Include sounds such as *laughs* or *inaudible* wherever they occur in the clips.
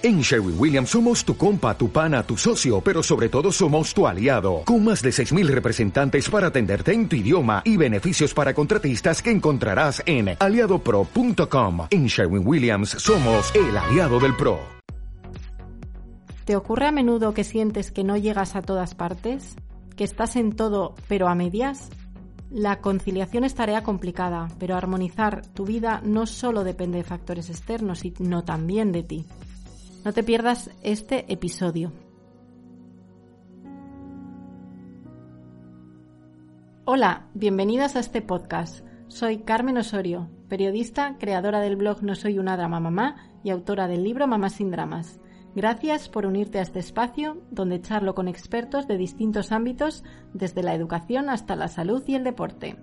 En Sherwin Williams somos tu compa, tu pana, tu socio, pero sobre todo somos tu aliado, con más de 6.000 representantes para atenderte en tu idioma y beneficios para contratistas que encontrarás en aliadopro.com. En Sherwin Williams somos el aliado del PRO. ¿Te ocurre a menudo que sientes que no llegas a todas partes? ¿Que estás en todo pero a medias? La conciliación es tarea complicada, pero armonizar tu vida no solo depende de factores externos, sino también de ti. No te pierdas este episodio. Hola, bienvenidas a este podcast. Soy Carmen Osorio, periodista, creadora del blog No Soy una Drama Mamá y autora del libro Mamá sin Dramas. Gracias por unirte a este espacio donde charlo con expertos de distintos ámbitos, desde la educación hasta la salud y el deporte.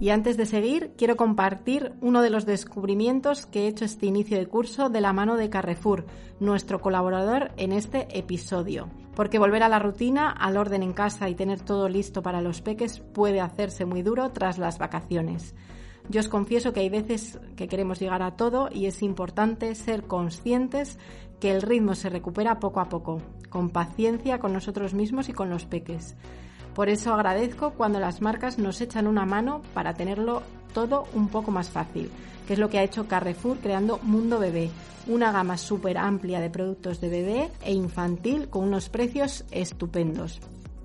Y antes de seguir, quiero compartir uno de los descubrimientos que he hecho este inicio de curso de la mano de Carrefour, nuestro colaborador en este episodio. Porque volver a la rutina, al orden en casa y tener todo listo para los peques puede hacerse muy duro tras las vacaciones. Yo os confieso que hay veces que queremos llegar a todo y es importante ser conscientes que el ritmo se recupera poco a poco, con paciencia con nosotros mismos y con los peques. Por eso agradezco cuando las marcas nos echan una mano para tenerlo todo un poco más fácil, que es lo que ha hecho Carrefour creando Mundo Bebé, una gama súper amplia de productos de bebé e infantil con unos precios estupendos.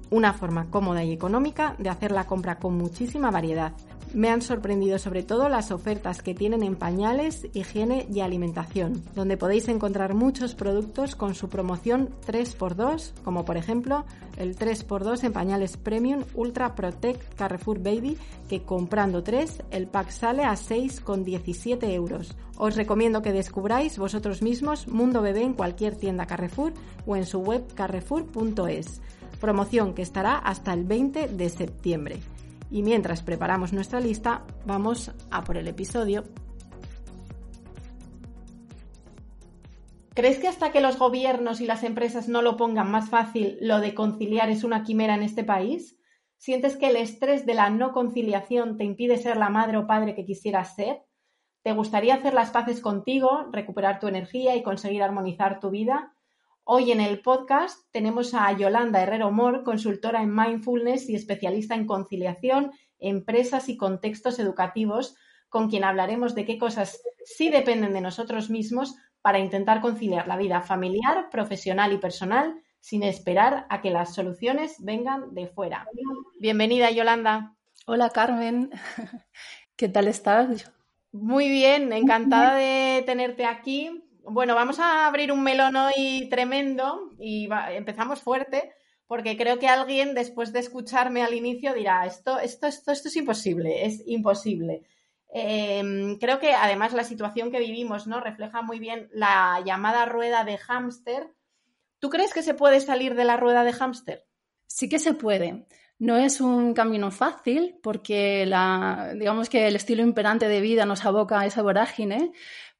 Una forma cómoda y económica de hacer la compra con muchísima variedad. Me han sorprendido sobre todo las ofertas que tienen en pañales, higiene y alimentación, donde podéis encontrar muchos productos con su promoción 3x2, como por ejemplo el 3x2 en pañales Premium Ultra Protect Carrefour Baby, que comprando 3 el pack sale a 6,17 euros. Os recomiendo que descubráis vosotros mismos Mundo Bebé en cualquier tienda Carrefour o en su web carrefour.es. Promoción que estará hasta el 20 de septiembre. Y mientras preparamos nuestra lista, vamos a por el episodio. ¿Crees que hasta que los gobiernos y las empresas no lo pongan más fácil, lo de conciliar es una quimera en este país? ¿Sientes que el estrés de la no conciliación te impide ser la madre o padre que quisieras ser? ¿Te gustaría hacer las paces contigo, recuperar tu energía y conseguir armonizar tu vida? Hoy en el podcast tenemos a Yolanda Herrero Mor, consultora en mindfulness y especialista en conciliación, empresas y contextos educativos, con quien hablaremos de qué cosas sí dependen de nosotros mismos para intentar conciliar la vida familiar, profesional y personal sin esperar a que las soluciones vengan de fuera. Bienvenida, Yolanda. Hola, Carmen. *laughs* ¿Qué tal estás? Muy bien, encantada de tenerte aquí bueno, vamos a abrir un melón hoy tremendo y empezamos fuerte porque creo que alguien después de escucharme al inicio dirá, esto, esto, esto, esto es imposible, es imposible. Em, creo que además la situación que vivimos ¿no? refleja muy bien la llamada rueda de hámster. ¿Tú crees que se puede salir de la rueda de hámster? Sí que se puede. No es un camino fácil porque la, digamos que el estilo imperante de vida nos aboca a esa vorágine,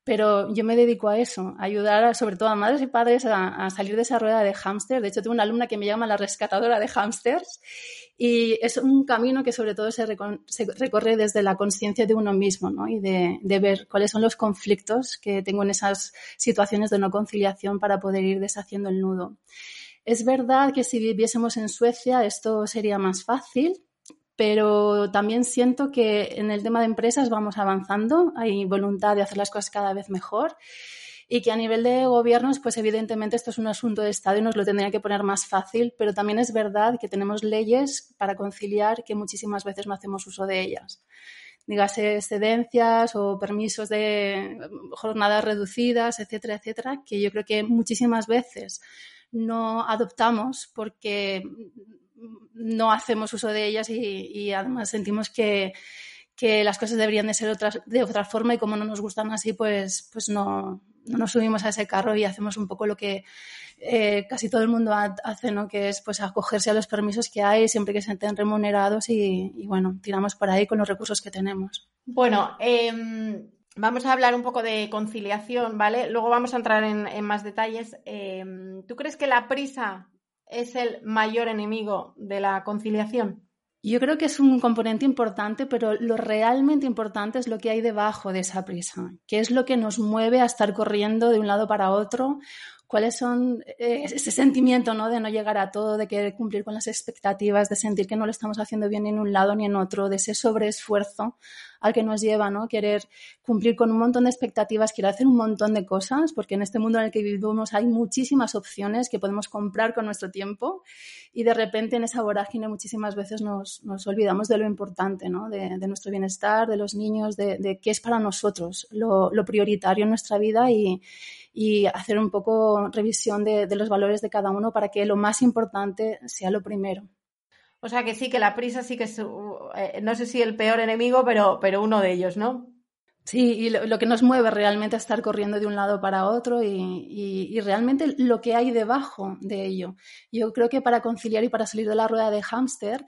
pero yo me dedico a eso, ayudar sobre todo a madres y padres a, salir de esa rueda de hámster. De hecho, tengo una alumna que me llama la rescatadora de hámsters y es un camino que sobre todo se, recorre desde la conciencia de uno mismo ¿no? y de, de, ver cuáles son los conflictos que tengo en esas situaciones de no conciliación para poder ir deshaciendo el nudo. Es verdad que si viviésemos en Suecia esto sería más fácil, pero también siento que en el tema de empresas vamos avanzando, hay voluntad de hacer las cosas cada vez mejor y que a nivel de gobiernos, pues evidentemente esto es un asunto de Estado y nos lo tendría que poner más fácil, pero también es verdad que tenemos leyes para conciliar que muchísimas veces no hacemos uso de ellas. Dígase excedencias o permisos de jornadas reducidas, etcétera, etcétera, que yo creo que muchísimas veces no adoptamos porque no hacemos uso de ellas y, además sentimos que, las cosas deberían de ser otras, de otra forma y como no nos gustan así, pues, pues no, nos subimos a ese carro y hacemos un poco lo que eh, casi todo el mundo hace, ¿no? que es pues acogerse a los permisos que hay siempre que se estén remunerados y, bueno, tiramos por ahí con los recursos que tenemos. Bueno, em, vamos a hablar un poco de conciliación, ¿vale? Luego vamos a entrar en, más detalles. Em, ¿Tú crees que la prisa es el mayor enemigo de la conciliación? Yo creo que es un componente importante, pero lo realmente importante es lo que hay debajo de esa prisa, que es lo que nos mueve a estar corriendo de un lado para otro cuáles son eh, ese sentimiento ¿no? de no llegar a todo, de querer cumplir con las expectativas, de sentir que no lo estamos haciendo bien ni en un lado ni en otro, de ese sobreesfuerzo al que nos lleva, ¿no? Querer cumplir con un montón de expectativas, querer hacer un montón de cosas, porque en este mundo en el que vivimos hay muchísimas opciones que podemos comprar con nuestro tiempo y de repente en esa vorágine muchísimas veces nos, nos olvidamos de lo importante, ¿no? De, de, nuestro bienestar, de los niños, de, de qué es para nosotros lo, lo prioritario en nuestra vida y, y hacer un poco revisión de, de, los valores de cada uno para que lo más importante sea lo primero. O sea que sí, que la prisa sí que es, eh, no sé si el peor enemigo, pero, pero uno de ellos, ¿no? Sí, y lo, lo, que nos mueve realmente a estar corriendo de un lado para otro y, y, y, realmente lo que hay debajo de ello. Yo creo que para conciliar y para salir de la rueda de hámster,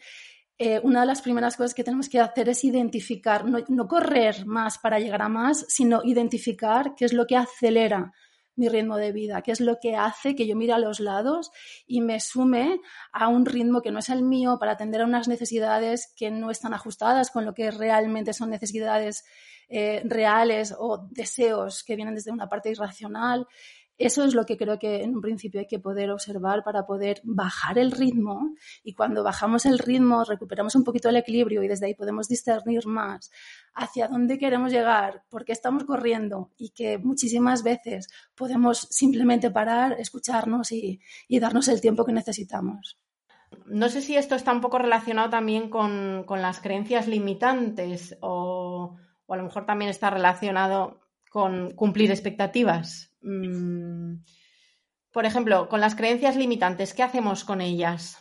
eh, una de las primeras cosas que tenemos que hacer es identificar, no, no correr más para llegar a más, sino identificar qué es lo que acelera mi ritmo de vida, que es lo que hace que yo mire a los lados y me sume a un ritmo que no es el mío para atender a unas necesidades que no están ajustadas con lo que realmente son necesidades eh, reales o deseos que vienen desde una parte irracional. Eso es lo que creo que en un principio hay que poder observar para poder bajar el ritmo y cuando bajamos el ritmo recuperamos un poquito el equilibrio y desde ahí podemos discernir más hacia dónde queremos llegar, por qué estamos corriendo y que muchísimas veces podemos simplemente parar, escucharnos y, y darnos el tiempo que necesitamos. No sé si esto está un poco relacionado también con, con las creencias limitantes o, o a lo mejor también está relacionado con cumplir expectativas. Mm, por ejemplo, con las creencias limitantes, ¿qué hacemos con ellas?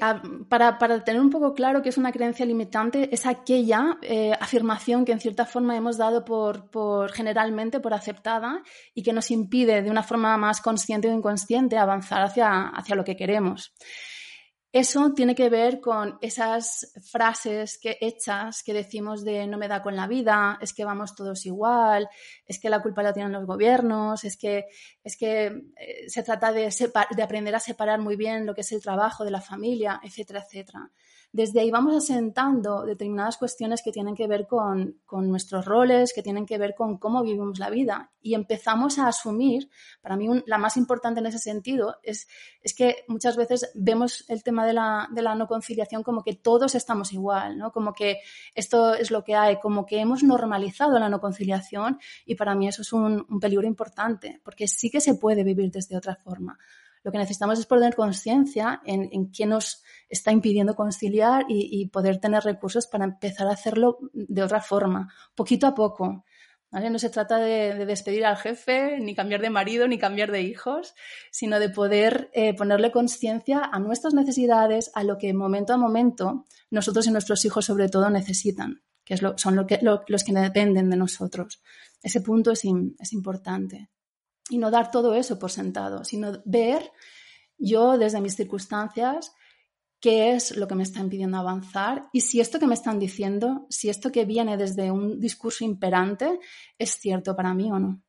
Ah, para, para, tener un poco claro que es una creencia limitante, es aquella eh, afirmación que en cierta forma hemos dado por, por, generalmente por aceptada y que nos impide de una forma más consciente o inconsciente avanzar hacia, hacia lo que queremos. Eso tiene que ver con esas frases que, hechas que decimos de no me da con la vida, es que vamos todos igual, es que la culpa la tienen los gobiernos, es que, es que eh, se trata de, de aprender a separar muy bien lo que es el trabajo de la familia, etcétera, etcétera desde ahí vamos asentando determinadas cuestiones que tienen que ver con, nuestros roles, que tienen que ver con cómo vivimos la vida. Y empezamos a asumir, para mí la más importante en ese sentido, es, es que muchas veces vemos el tema de la, de la, no conciliación como que todos estamos igual, ¿no? como que esto es lo que hay, como que hemos normalizado la no conciliación y para mí eso es un, un peligro importante, porque sí que se puede vivir desde otra forma. Lo que necesitamos es poner conciencia en, en, qué nos está impidiendo conciliar y, poder tener recursos para empezar a hacerlo de otra forma, poquito a poco. ¿vale? No se trata de, de, despedir al jefe, ni cambiar de marido, ni cambiar de hijos, sino de poder eh, ponerle conciencia a nuestras necesidades, a lo que momento a momento nosotros y nuestros hijos sobre todo necesitan, que, es lo, son que, lo, los que dependen de nosotros. Ese punto es, es importante y no dar todo eso por sentado, sino ver yo desde mis circunstancias qué es lo que me está impidiendo avanzar y si esto que me están diciendo, si esto que viene desde un discurso imperante es cierto para mí o no.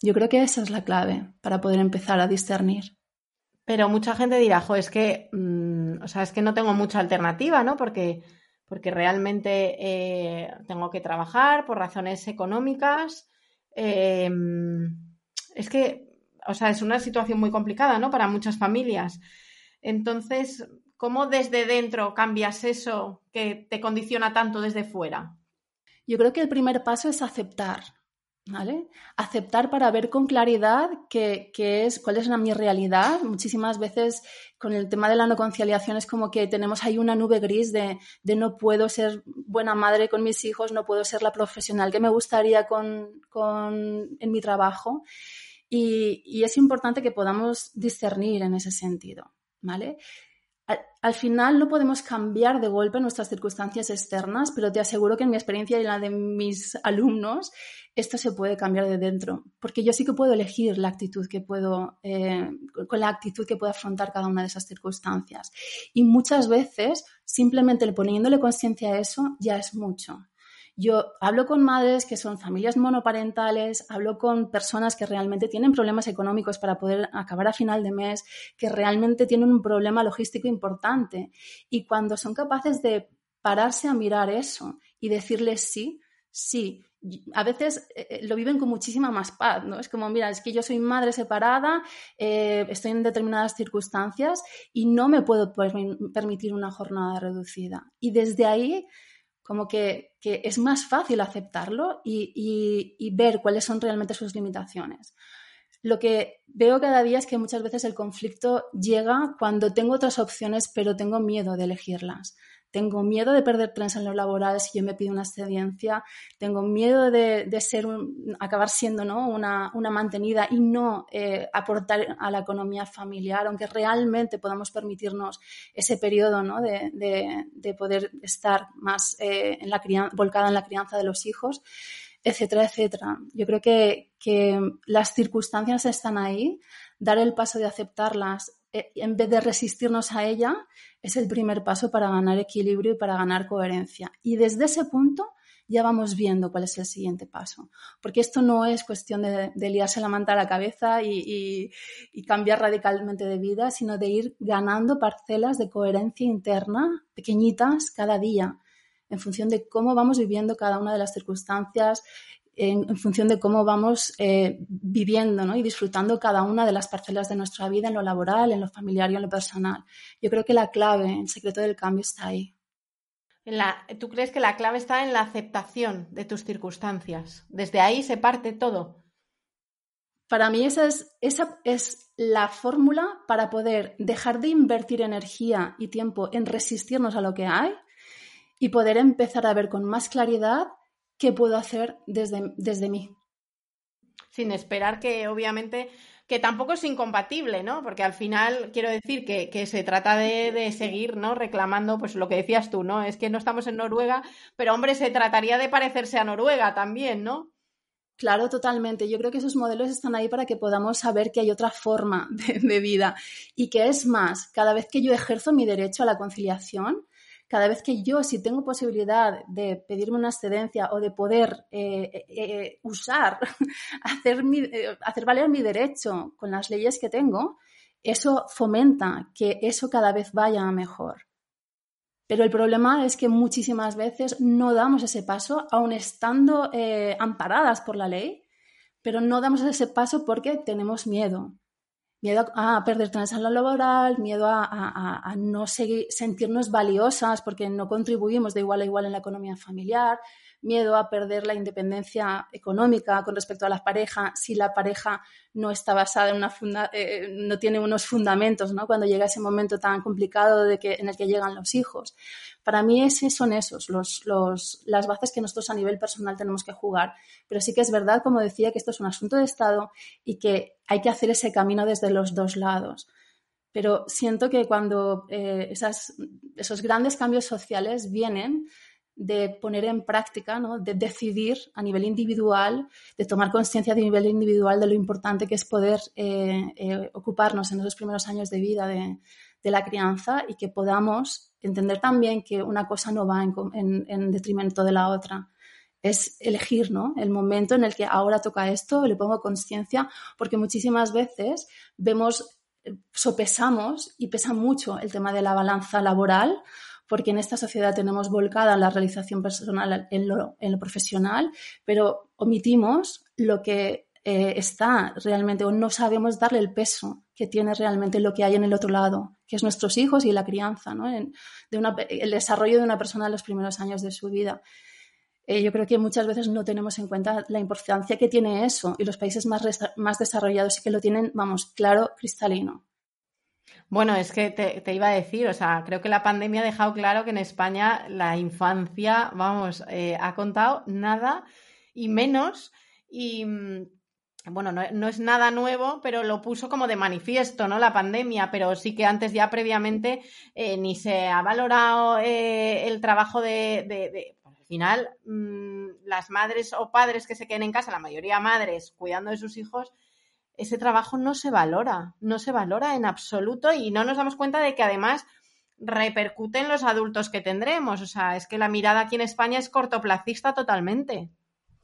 Yo creo que esa es la clave para poder empezar a discernir. Pero mucha gente dirá, jo, es que, mmm, o sea, es que no tengo mucha alternativa, ¿no? Porque, porque realmente eh, tengo que trabajar por razones económicas. Eh, es que, o sea, es una situación muy complicada, ¿no? Para muchas familias. Entonces, ¿cómo desde dentro cambias eso que te condiciona tanto desde fuera? Yo creo que el primer paso es aceptar, ¿vale? Aceptar para ver con claridad qué, es, cuál es mi realidad. Muchísimas veces con el tema de la no conciliación es como que tenemos ahí una nube gris de, no puedo ser buena madre con mis hijos, no puedo ser la profesional que me gustaría con, con en mi trabajo. Y, y, es importante que podamos discernir en ese sentido, ¿vale? Al, al, final no podemos cambiar de golpe nuestras circunstancias externas, pero te aseguro que en mi experiencia y en la de mis alumnos, esto se puede cambiar de dentro, porque yo sí que puedo elegir la actitud que puedo, eh, con la actitud que puedo afrontar cada una de esas circunstancias. Y muchas veces, simplemente poniéndole conciencia a eso, ya es mucho. Yo hablo con madres que son familias monoparentales, hablo con personas que realmente tienen problemas económicos para poder acabar a final de mes, que realmente tienen un problema logístico importante. Y cuando son capaces de pararse a mirar eso y decirles sí, sí, a veces eh, eh, lo viven con muchísima más paz, ¿no? Es como, mira, es que yo soy madre separada, eh, estoy en determinadas circunstancias y no me puedo permitir una jornada reducida. Y desde ahí, como que, es más fácil aceptarlo y, y ver cuáles son realmente sus limitaciones. Lo que veo cada día es que muchas veces el conflicto llega cuando tengo otras opciones, pero tengo miedo de elegirlas tengo miedo de perder trenes en lo laboral si yo me pido una excedencia, tengo miedo de, ser acabar siendo ¿no? una, mantenida y no eh, aportar a la economía familiar, aunque realmente podamos permitirnos ese periodo ¿no? de, poder estar más eh, en la volcada en la crianza de los hijos, etcétera, etcétera. Yo creo que, que las circunstancias están ahí, dar el paso de aceptarlas en vez de resistirnos a ella, es el primer paso para ganar equilibrio y para ganar coherencia. Y desde ese punto ya vamos viendo cuál es el siguiente paso. Porque esto no es cuestión de, liarse la manta a la cabeza y, cambiar radicalmente de vida, sino de ir ganando parcelas de coherencia interna pequeñitas cada día, en función de cómo vamos viviendo cada una de las circunstancias, en, función de cómo vamos eh, viviendo y disfrutando cada una de las parcelas de nuestra vida en lo laboral, en lo familiar y en lo personal. Yo creo que la clave, el secreto del cambio está ahí. ¿Tú crees que la clave está en la aceptación de tus circunstancias? Desde ahí se parte todo. Para mí esa es, esa es la fórmula para poder dejar de invertir energía y tiempo en resistirnos a lo que hay y poder empezar a ver con más claridad qué puedo hacer desde, desde mí. Sin esperar que, obviamente, que tampoco es incompatible, ¿no? Porque al final quiero decir que, se trata de, seguir, ¿no? Reclamando, pues lo que decías tú, ¿no? Es que no estamos en Noruega, pero hombre, se trataría de parecerse a Noruega también, ¿no? Claro, totalmente. Yo creo que esos modelos están ahí para que podamos saber que hay otra forma *laughs* de vida y que es más, cada vez que yo ejerzo mi derecho a la conciliación, cada vez que yo, si tengo posibilidad de pedirme una excedencia o de poder eh, eh, eh, usar, *laughs* hacer, hacer valer mi derecho con las leyes que tengo, eso fomenta que eso cada vez vaya mejor. Pero el problema es que muchísimas veces no damos ese paso, aun estando amparadas por la ley, pero no damos ese paso porque tenemos miedo miedo a perder la laboral, miedo a, no seguir, sentirnos valiosas porque no contribuimos de igual a igual en la economía familiar, miedo a perder la independencia económica con respecto a la pareja si la pareja no está basada en una funda eh, no tiene unos fundamentos ¿no? cuando llega ese momento tan complicado de que, en el que llegan los hijos. Para mí ese son esos los, los, las bases que nosotros a nivel personal tenemos que jugar. Pero sí que es verdad, como decía, que esto es un asunto de Estado y que hay que hacer ese camino desde los dos lados pero siento que cuando eh, esas, esos grandes cambios sociales vienen de poner en práctica, ¿no? de decidir a nivel individual, de tomar conciencia a nivel individual de lo importante que es poder eh, eh, ocuparnos en esos primeros años de vida de, la crianza y que podamos entender también que una cosa no va en, detrimento de la otra. Es elegir ¿no? el momento en el que ahora toca esto, le pongo conciencia, porque muchísimas veces vemos, eh, sopesamos y pesa mucho el tema de la balanza laboral porque en esta sociedad tenemos volcada la realización personal en lo, profesional, pero omitimos lo que eh, está realmente o no sabemos darle el peso que tiene realmente lo que hay en el otro lado, que es nuestros hijos y la crianza, ¿no? el desarrollo de una persona en los primeros años de su vida. Eh, yo creo que muchas veces no tenemos en cuenta la importancia que tiene eso y los países más, más desarrollados sí que lo tienen, vamos, claro, cristalino. Bueno, es que te, iba a decir, o sea, creo que la pandemia ha dejado claro que en España la infancia, vamos, eh, ha contado nada y menos. Y mm, bueno, no, es nada nuevo, pero lo puso como de manifiesto, ¿no? La pandemia, pero sí que antes ya previamente eh, ni se ha valorado eh, el trabajo de, al final, mm, las madres o padres que se queden en casa, la mayoría madres cuidando de sus hijos, ese trabajo no se valora, no se valora en absoluto y no nos damos cuenta de que además repercute en los adultos que tendremos. O sea, es que la mirada aquí en España es cortoplacista totalmente.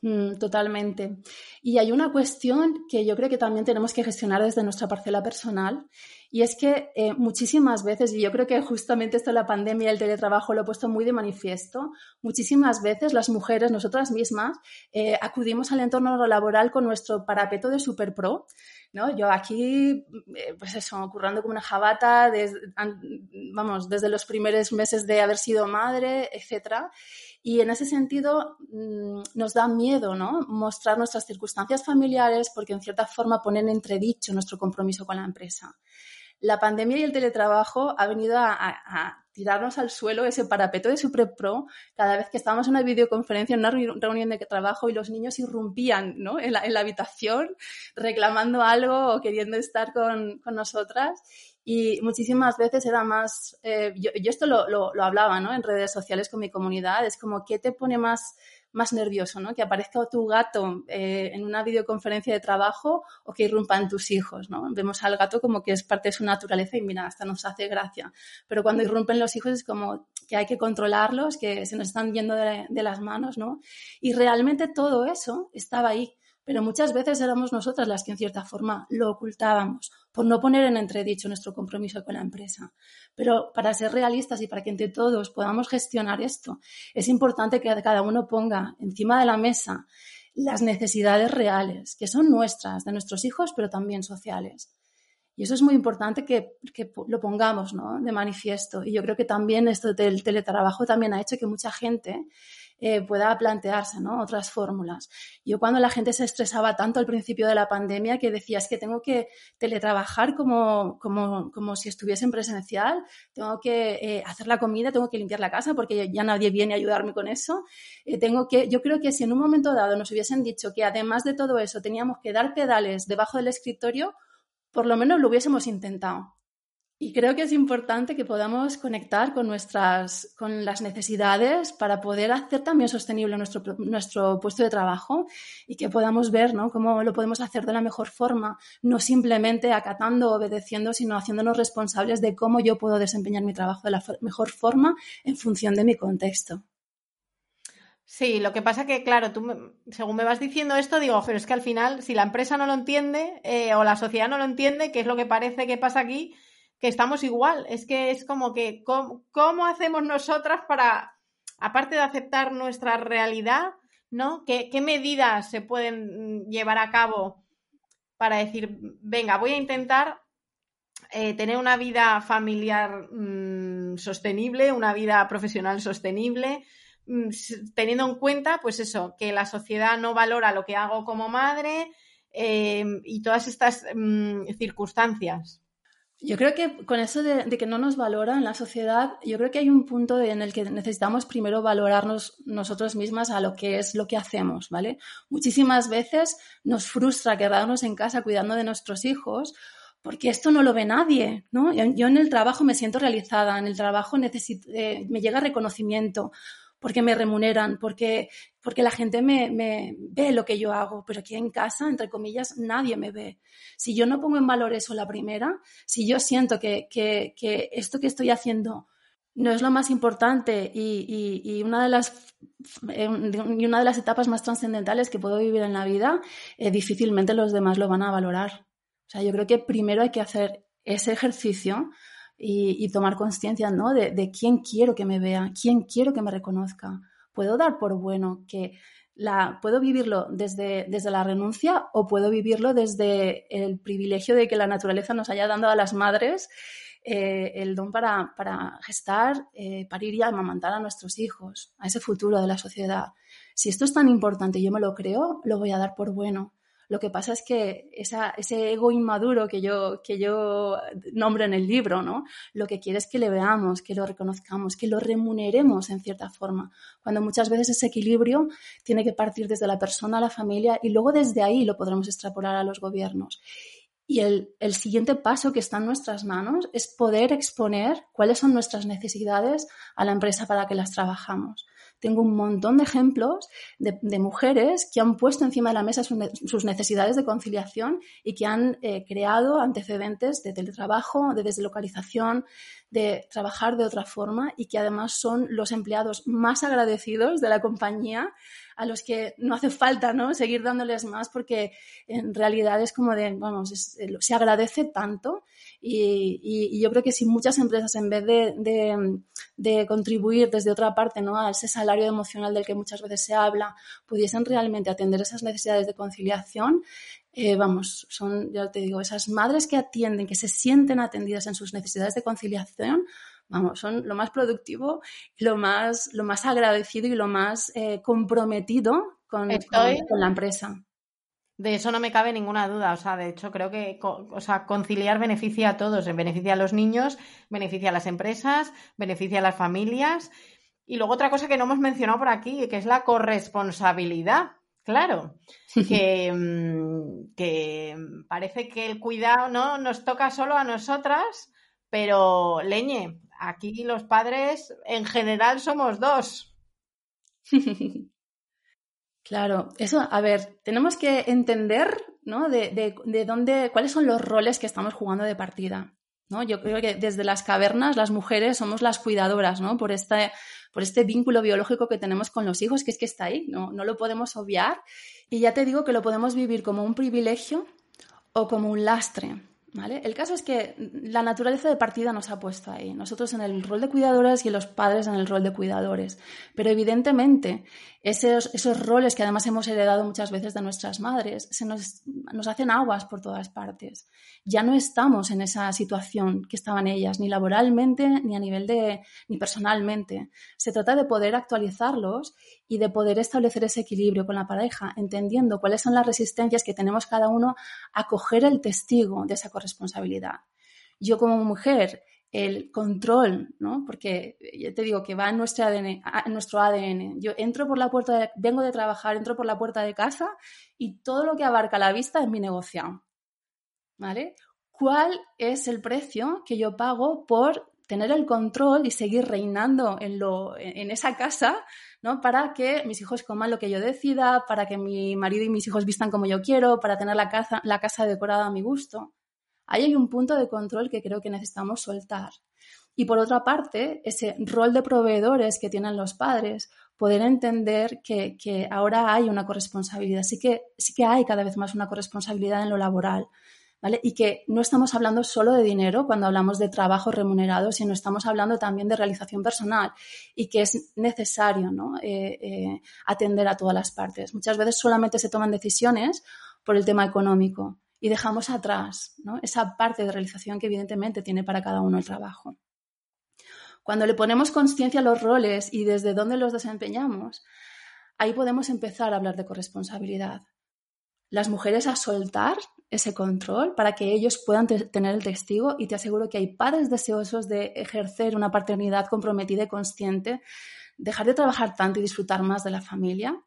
Mm, totalmente. Y hay una cuestión que yo creo que también tenemos que gestionar desde nuestra parcela personal, y es que eh, muchísimas veces, y yo creo que justamente esto de la pandemia y el teletrabajo lo he puesto muy de manifiesto, muchísimas veces las mujeres, nosotras mismas, eh, acudimos al entorno laboral con nuestro parapeto de super pro, ¿no? Yo aquí, eh, pues eso, currando como una jabata, vamos, desde los primeros meses de haber sido madre, etcétera. Y en ese sentido mm, nos da miedo ¿no? mostrar nuestras circunstancias familiares porque en cierta forma ponen entredicho nuestro compromiso con la empresa. La pandemia y el teletrabajo ha venido a, tirarnos al suelo ese parapeto de Super Pro cada vez que estábamos en una videoconferencia, en una reunión de trabajo y los niños irrumpían ¿no? en, la, habitación reclamando algo o queriendo estar con, con nosotras. Y muchísimas veces era más, eh, yo, esto lo, lo, hablaba ¿no? en redes sociales con mi comunidad, es como, ¿qué te pone más, más nervioso? ¿no? Que aparezca tu gato eh, en una videoconferencia de trabajo o que irrumpan tus hijos. ¿no? Vemos al gato como que es parte de su naturaleza y mira, hasta nos hace gracia. Pero cuando irrumpen los hijos es como que hay que controlarlos, que se nos están yendo de, de las manos. ¿no? Y realmente todo eso estaba ahí pero muchas veces éramos nosotras las que en cierta forma lo ocultábamos por no poner en entredicho nuestro compromiso con la empresa. Pero para ser realistas y para que entre todos podamos gestionar esto, es importante que cada uno ponga encima de la mesa las necesidades reales, que son nuestras, de nuestros hijos, pero también sociales. Y eso es muy importante que, lo pongamos de manifiesto. Y yo creo que también esto del teletrabajo también ha hecho que mucha gente eh, pueda plantearse ¿no? otras fórmulas. Yo cuando la gente se estresaba tanto al principio de la pandemia que decía es que tengo que teletrabajar como, como, como si estuviese en presencial, tengo que eh, hacer la comida, tengo que limpiar la casa porque ya nadie viene a ayudarme con eso. Eh, tengo que, yo creo que si en un momento dado nos hubiesen dicho que además de todo eso teníamos que dar pedales debajo del escritorio, por lo menos lo hubiésemos intentado. Y creo que es importante que podamos conectar con nuestras, con las necesidades para poder hacer también sostenible nuestro, nuestro puesto de trabajo y que podamos ver ¿no? cómo lo podemos hacer de la mejor forma, no simplemente acatando, obedeciendo, sino haciéndonos responsables de cómo yo puedo desempeñar mi trabajo de la mejor forma en función de mi contexto. Sí, lo que pasa que, claro, tú según me vas diciendo esto, digo, pero es que al final, si la empresa no lo entiende eh, o la sociedad no lo entiende, que es lo que parece que pasa aquí, que estamos igual. Es que es como que, ¿cómo, hacemos nosotras para, aparte de aceptar nuestra realidad, ¿no? ¿Qué, medidas se pueden mm, llevar a cabo para decir, venga, voy a intentar eh, tener una vida familiar mm, sostenible, una vida profesional sostenible, mm, teniendo en cuenta, pues eso, que la sociedad no valora lo que hago como madre eh, y todas estas circunstancias. Yo creo que con eso de, que no nos valora en la sociedad, yo creo que hay un punto en el que necesitamos primero valorarnos nosotros mismas a lo que es lo que hacemos, ¿vale? Muchísimas veces nos frustra quedarnos en casa cuidando de nuestros hijos porque esto no lo ve nadie, ¿no? Yo, en el trabajo me siento realizada, en el trabajo eh, me llega reconocimiento, porque me remuneran, porque, porque la gente me, ve lo que yo hago, pero aquí en casa, entre comillas, nadie me ve. Si yo no pongo en valor eso la primera, si yo siento que, esto que estoy haciendo no es lo más importante y, y, una, de las, de etapas más trascendentales que puedo vivir en la vida, eh, difícilmente los demás lo van a valorar. O sea, yo creo que primero hay que hacer ese ejercicio y, tomar conciencia ¿no? De, quién quiero que me vea, quién quiero que me reconozca. Puedo dar por bueno que la, puedo vivirlo desde, desde la renuncia o puedo vivirlo desde el privilegio de que la naturaleza nos haya dado a las madres eh, el don para, para gestar, eh, parir y amamantar a nuestros hijos, a ese futuro de la sociedad. Si esto es tan importante y yo me lo creo, lo voy a dar por bueno. Lo que pasa es que ese ego inmaduro que yo, que yo nombro en el libro, ¿no? Lo que quiere es que le veamos, que lo reconozcamos, que lo remuneremos en cierta forma. Cuando muchas veces ese equilibrio tiene que partir desde la persona la familia y luego desde ahí lo podremos extrapolar a los gobiernos. Y el, el, siguiente paso que está en nuestras manos es poder exponer cuáles son nuestras necesidades a la empresa para que las trabajamos. Tengo un montón de ejemplos de, mujeres que han puesto encima de la mesa sus necesidades de conciliación y que han eh, creado antecedentes de teletrabajo, de deslocalización, de trabajar de otra forma y que además son los empleados más agradecidos de la compañía a los que no hace falta ¿no? seguir dándoles más porque en realidad es como de, vamos, se agradece tanto y, yo creo que si muchas empresas en vez de, contribuir desde otra parte ¿no? a ese salario emocional del que muchas veces se habla, pudiesen realmente atender esas necesidades de conciliación, eh, vamos, son, ya te digo, esas madres que atienden, que se sienten atendidas en sus necesidades de conciliación, vamos, son lo más productivo, lo más, lo más agradecido y lo más eh, comprometido con, la empresa. De eso no me cabe ninguna duda. O sea, de hecho, creo que o sea, conciliar beneficia a todos. Beneficia a los niños, beneficia a las empresas, beneficia a las familias. Y luego otra cosa que no hemos mencionado por aquí, que es la corresponsabilidad. Claro, *laughs* que, mm, que parece que el cuidado no nos toca solo a nosotras, pero leñe, aquí los padres en general somos dos. *laughs* Claro, eso, a ver, tenemos que entender, ¿no? De, de, de, dónde, cuáles son los roles que estamos jugando de partida, ¿no? Yo creo que desde las cavernas las mujeres somos las cuidadoras, ¿no? Por este, por este vínculo biológico que tenemos con los hijos, que es que está ahí, no, no lo podemos obviar. Y ya te digo que lo podemos vivir como un privilegio o como un lastre. ¿Vale? El caso es que la naturaleza de partida nos ha puesto ahí, nosotros en el rol de cuidadoras y los padres en el rol de cuidadores. Pero evidentemente esos, esos roles que además hemos heredado muchas veces de nuestras madres se nos, nos hacen aguas por todas partes. Ya no estamos en esa situación que estaban ellas, ni laboralmente, ni a nivel de, ni personalmente. Se trata de poder actualizarlos y de poder establecer ese equilibrio con la pareja, entendiendo cuáles son las resistencias que tenemos cada uno a coger el testigo de esa corresponsabilidad. Yo como mujer, el control, ¿no? Porque ya te digo que va en nuestro ADN, en nuestro ADN. Yo entro por la puerta, de, vengo de trabajar, entro por la puerta de casa y todo lo que abarca la vista es mi negocio. ¿Vale? ¿Cuál es el precio que yo pago por tener el control y seguir reinando en, lo, en esa casa, ¿no? Para que mis hijos coman lo que yo decida, para que mi marido y mis hijos vistan como yo quiero, para tener la casa, la casa decorada a mi gusto. Ahí hay un punto de control que creo que necesitamos soltar. Y por otra parte, ese rol de proveedores que tienen los padres, poder entender que, ahora hay una corresponsabilidad. Sí que, sí que hay cada vez más una corresponsabilidad en lo laboral. Y que no estamos hablando solo de dinero cuando hablamos de trabajo remunerado, sino estamos hablando también de realización personal y que es necesario eh, eh, atender a todas las partes. Muchas veces solamente se toman decisiones por el tema económico y dejamos atrás esa parte de realización que evidentemente tiene para cada uno el trabajo. Cuando le ponemos conciencia a los roles y desde dónde los desempeñamos, ahí podemos empezar a hablar de corresponsabilidad. Las mujeres a soltar ese control para que ellos puedan tener el testigo y te aseguro que hay padres deseosos de ejercer una paternidad comprometida y consciente, dejar de trabajar tanto y disfrutar más de la familia.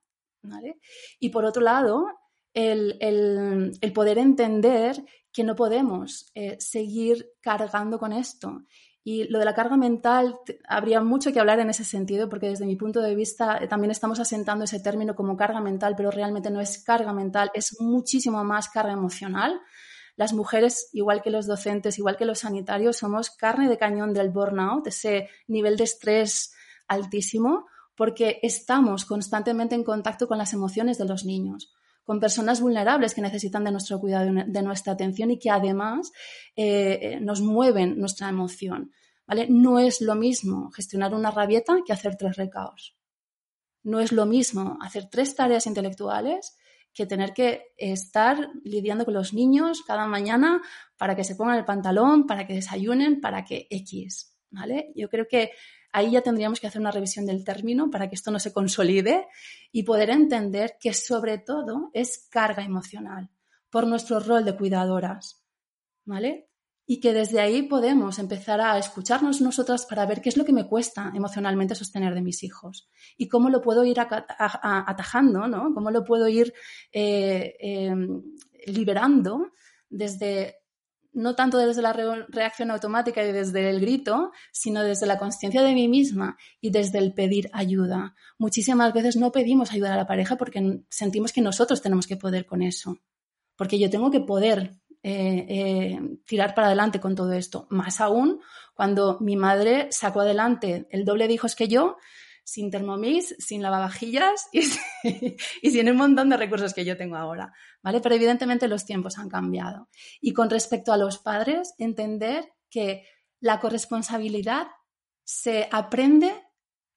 Y por otro lado, el, poder entender que no podemos eh, seguir cargando con esto y lo de la carga mental, habría mucho que hablar en ese sentido, porque desde mi punto de vista eh, también estamos asentando ese término como carga mental, pero realmente no es carga mental, es muchísimo más carga emocional. Las mujeres, igual que los docentes, igual que los sanitarios, somos carne de cañón del burnout, ese nivel de estrés altísimo, porque estamos constantemente en contacto con las emociones de los niños con personas vulnerables que necesitan de nuestro cuidado de nuestra atención y que además eh, eh, nos mueven nuestra emoción. ¿vale? No es lo mismo gestionar una rabieta que hacer tres recaos. No es lo mismo hacer tres tareas intelectuales que tener que estar lidiando con los niños cada mañana para que se pongan el pantalón, para que desayunen, para que X. ¿vale? Yo creo que ahí ya tendríamos que hacer una revisión del término para que esto no se consolide y poder entender que sobre todo es carga emocional por nuestro rol de cuidadoras, ¿vale? Y que desde ahí podemos empezar a escucharnos nosotras para ver qué es lo que me cuesta emocionalmente sostener de mis hijos y cómo lo puedo ir atajando, ¿no? Cómo lo puedo ir eh, em, liberando desde no tanto desde la reacción automática y desde el grito, sino desde la conciencia de mí misma y desde el pedir ayuda. Muchísimas veces no pedimos ayuda a la pareja porque sentimos que nosotros tenemos que poder con eso, porque yo tengo que poder eh, eh, tirar para adelante con todo esto. Más aún cuando mi madre sacó adelante el doble de hijos que yo, sin Thermomix, sin lavavajillas *laughs* y, sin un montón de recursos que yo tengo ahora, ¿vale? Pero evidentemente los tiempos han cambiado. Y con respecto a los padres, entender que la corresponsabilidad se aprende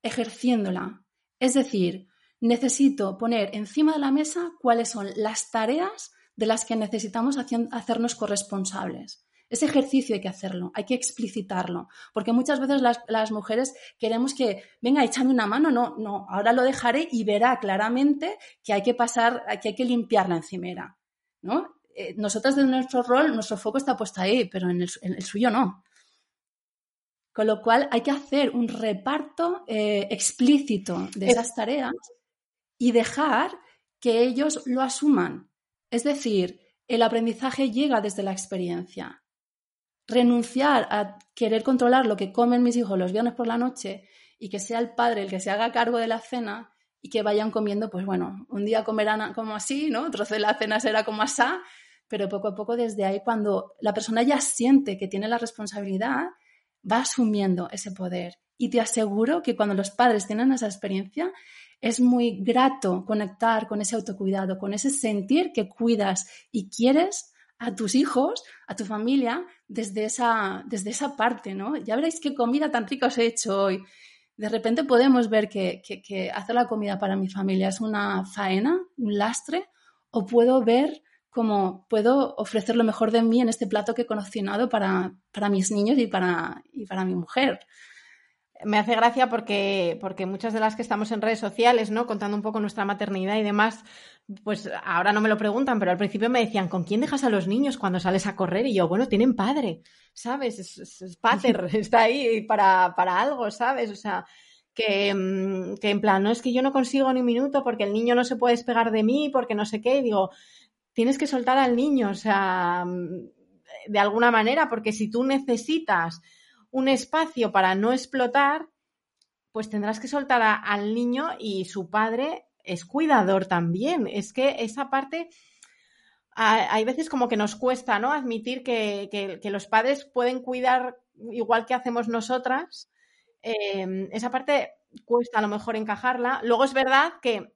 ejerciéndola. Es decir, necesito poner encima de la mesa cuáles son las tareas de las que necesitamos hacernos corresponsables. Ese ejercicio hay que hacerlo, hay que explicitarlo, porque muchas veces las, mujeres queremos que, venga, échame una mano, no, no, ahora lo dejaré y verá claramente que hay que pasar, que hay que limpiar la encimera, ¿no? Eh, nosotros desde nuestro rol, nuestro foco está puesto ahí, pero en el, suyo no. Con lo cual hay que hacer un reparto eh, explícito de esas tareas y dejar que ellos lo asuman. Es decir, el aprendizaje llega desde la experiencia renunciar a querer controlar lo que comen mis hijos los viernes por la noche y que sea el padre el que se haga cargo de la cena y que vayan comiendo, pues bueno, un día comerán como así, ¿no? Otro de la cena será como asá, pero poco a poco desde ahí, cuando la persona ya siente que tiene la responsabilidad, va asumiendo ese poder. Y te aseguro que cuando los padres tienen esa experiencia, es muy grato conectar con ese autocuidado, con ese sentir que cuidas y quieres a tus hijos, a tu familia, desde esa, desde esa parte, ¿no? Ya veréis qué comida tan rica os he hecho hoy. De repente podemos ver que, hacer la comida para mi familia es una faena, un lastre, o puedo ver cómo puedo ofrecer lo mejor de mí en este plato que he cocinado para, para mis niños y para, y para mi mujer me hace gracia porque, porque muchas de las que estamos en redes sociales, ¿no? Contando un poco nuestra maternidad y demás, pues ahora no me lo preguntan, pero al principio me decían, ¿con quién dejas a los niños cuando sales a correr? Y yo, bueno, tienen padre, ¿sabes? Es, pater, *laughs* está ahí para, para, algo, ¿sabes? O sea, que, mm, que, en plan, no es que yo no consigo ni un minuto porque el niño no se puede despegar de mí, porque no sé qué, y digo, tienes que soltar al niño, o sea, mm, de alguna manera, porque si tú necesitas un espacio para no explotar, pues tendrás que soltar al niño y su padre es cuidador también. Es que esa parte hay veces como que nos cuesta, ¿no? Admitir que, los padres pueden cuidar igual que hacemos nosotras. Em, esa parte cuesta a lo mejor encajarla. Luego es verdad que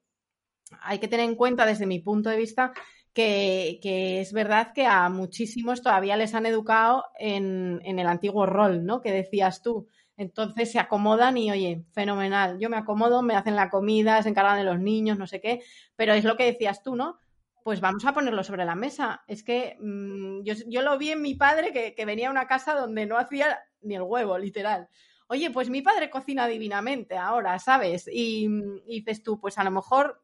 hay que tener en cuenta desde mi punto de vista que, es verdad que a muchísimos todavía les han educado en, en el antiguo rol, ¿no? Que decías tú. Entonces se acomodan y, oye, fenomenal. Yo me acomodo, me hacen la comida, se encargan de los niños, no sé qué. Pero es lo que decías tú, ¿no? Pues vamos a ponerlo sobre la mesa. Es que mm, yo, lo vi en mi padre que, venía a una casa donde no hacía ni el huevo, literal. Oye, pues mi padre cocina divinamente ahora, ¿sabes? Y, y dices tú, pues a lo mejor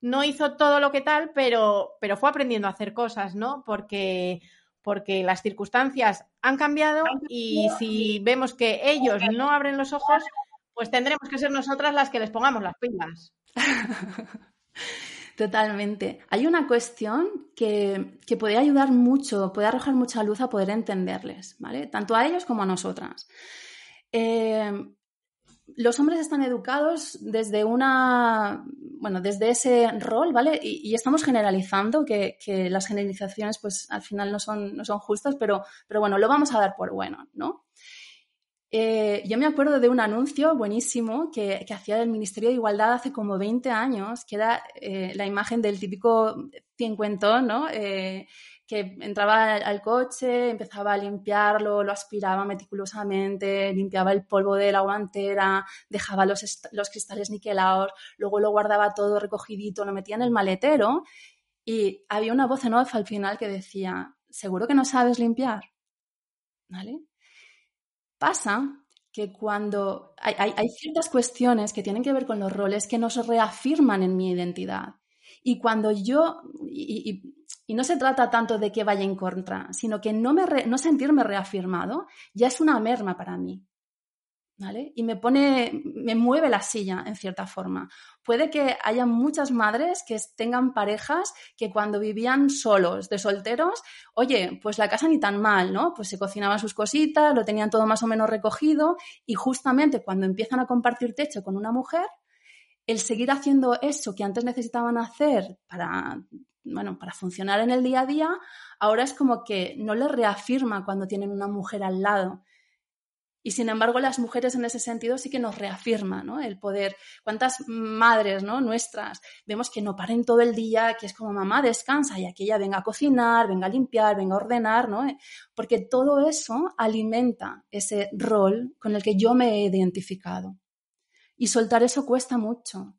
no hizo todo lo que tal, pero, pero fue aprendiendo a hacer cosas, ¿no? Porque porque las circunstancias han cambiado y si vemos que ellos no abren los ojos, pues tendremos que ser nosotras las que les pongamos las pilas. *laughs* Totalmente. Hay una cuestión que, puede ayudar mucho, puede arrojar mucha luz a poder entenderles, ¿vale? Tanto a ellos como a nosotras. Eh, los hombres están educados desde una, bueno, desde ese rol, ¿vale? Y, estamos generalizando, que, las generalizaciones, pues al final no son, no son justas, pero, pero bueno, lo vamos a dar por bueno, ¿no? Eh, yo me acuerdo de un anuncio buenísimo que, hacía el Ministerio de Igualdad hace como 20 años, que era eh, la imagen del típico cincuentón, ¿no? Eh, que entraba al coche, empezaba a limpiarlo, lo aspiraba meticulosamente, limpiaba el polvo de la guantera, dejaba los, cristales niquelados, luego lo guardaba todo recogidito, lo metía en el maletero y había una voz en off al final que decía, ¿seguro que no sabes limpiar? ¿Vale? Pasa que cuando hay, ciertas cuestiones que tienen que ver con los roles que nos reafirman en mi identidad. Y cuando yo, y no se trata tanto de que vaya en contra, sino que no, me no sentirme reafirmado ya es una merma para mí. y me pone, me mueve la silla en cierta forma. Puede que haya muchas madres que tengan parejas que cuando vivían solos, de solteros, oye, pues la casa ni tan mal, ¿no? Pues se cocinaban sus cositas, lo tenían todo más o menos recogido y justamente cuando empiezan a compartir techo con una mujer, el seguir haciendo eso que antes necesitaban hacer para, bueno, para funcionar en el día a día, ahora es como que no les reafirma cuando tienen una mujer al lado y sin embargo, las mujeres en ese sentido sí que nos reafirman ¿no? el poder. ¿Cuántas madres ¿no? nuestras vemos que no paren todo el día, que es como mamá descansa y aquella venga a cocinar, venga a limpiar, venga a ordenar? ¿no? Porque todo eso alimenta ese rol con el que yo me he identificado. Y soltar eso cuesta mucho.